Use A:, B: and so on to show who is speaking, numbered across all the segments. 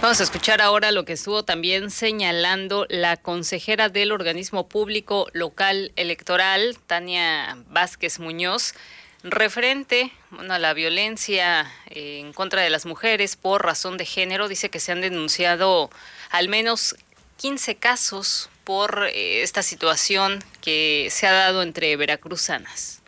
A: Vamos a escuchar ahora lo que estuvo también señalando la consejera del organismo público local electoral, Tania Vázquez Muñoz, referente a la violencia en contra de las mujeres por razón de género. Dice que se han denunciado al menos 15 casos por eh, esta situación que se ha dado entre veracruzanas.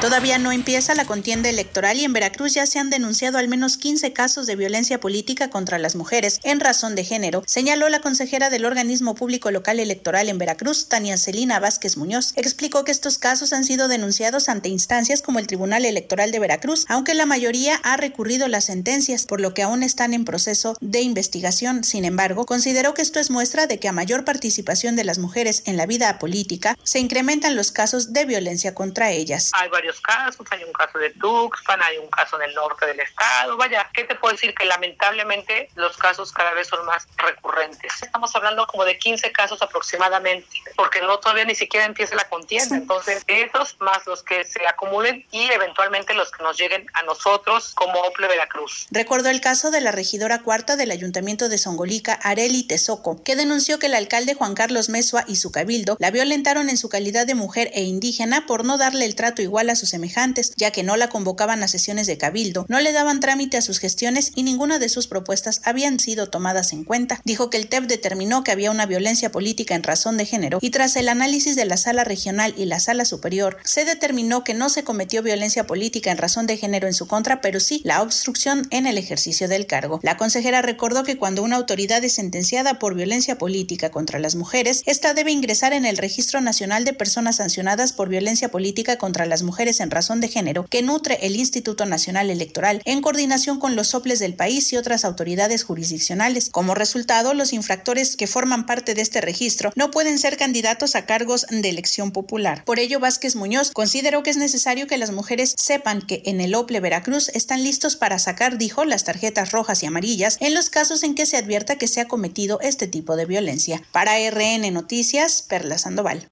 B: Todavía no empieza la contienda electoral y en Veracruz ya se han denunciado al menos 15 casos de violencia política contra las mujeres en razón de género, señaló la consejera del organismo público local electoral en Veracruz, Tania Celina Vázquez Muñoz. Explicó que estos casos han sido denunciados ante instancias como el Tribunal Electoral de Veracruz, aunque la mayoría ha recurrido las sentencias, por lo que aún están en proceso de investigación. Sin embargo, consideró que esto es muestra de que a mayor participación de las mujeres en la vida política, se incrementan los casos de violencia contra ellas
C: casos, hay un caso de Tuxpan, hay un caso en el norte del estado, vaya, ¿qué te puedo decir? Que lamentablemente los casos cada vez son más recurrentes. Estamos hablando como de 15 casos aproximadamente, porque no todavía ni siquiera empieza la contienda, entonces esos más los que se acumulen y eventualmente los que nos lleguen a nosotros como Ople Veracruz.
B: Recordó el caso de la regidora cuarta del Ayuntamiento de Songolica, Areli Tezoco, que denunció que el alcalde Juan Carlos Mesua y su cabildo la violentaron en su calidad de mujer e indígena por no darle el trato igual a sus semejantes, ya que no la convocaban a sesiones de cabildo, no le daban trámite a sus gestiones y ninguna de sus propuestas habían sido tomadas en cuenta. Dijo que el TEP determinó que había una violencia política en razón de género y tras el análisis de la sala regional y la sala superior, se determinó que no se cometió violencia política en razón de género en su contra, pero sí la obstrucción en el ejercicio del cargo. La consejera recordó que cuando una autoridad es sentenciada por violencia política contra las mujeres, esta debe ingresar en el Registro Nacional de Personas Sancionadas por Violencia Política contra las En razón de género que nutre el Instituto Nacional Electoral en coordinación con los soples del país y otras autoridades jurisdiccionales. Como resultado, los infractores que forman parte de este registro no pueden ser candidatos a cargos de elección popular. Por ello, Vázquez Muñoz consideró que es necesario que las mujeres sepan que en el OPLE Veracruz están listos para sacar, dijo, las tarjetas rojas y amarillas en los casos en que se advierta que se ha cometido este tipo de violencia. Para RN Noticias, Perla Sandoval.